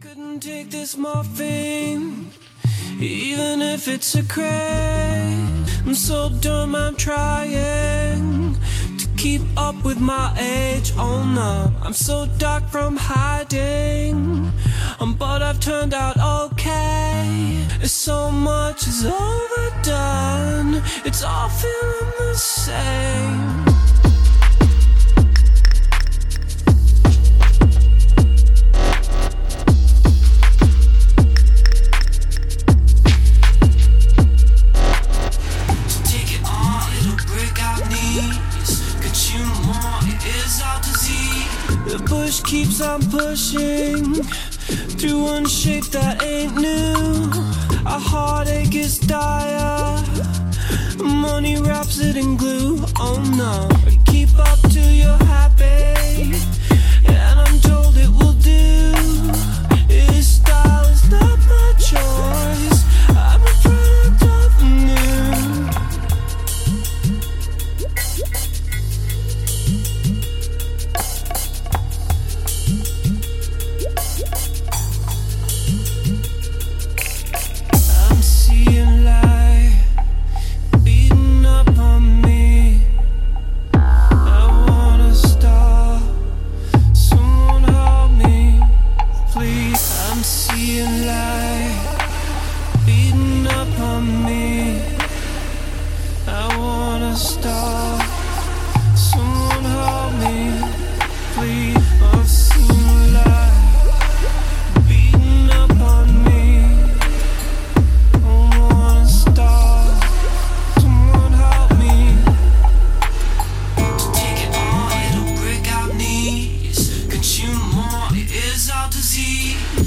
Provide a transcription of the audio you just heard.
Couldn't take this morphine, even if it's a craze. I'm so dumb, I'm trying to keep up with my age. Oh no, I'm so dark from hiding, um, but I've turned out okay. So much is overdone, it's all feeling the same. Push keeps on pushing through one shape that ain't new. Our heartache is dire. Money wraps it in glue. Oh no, on,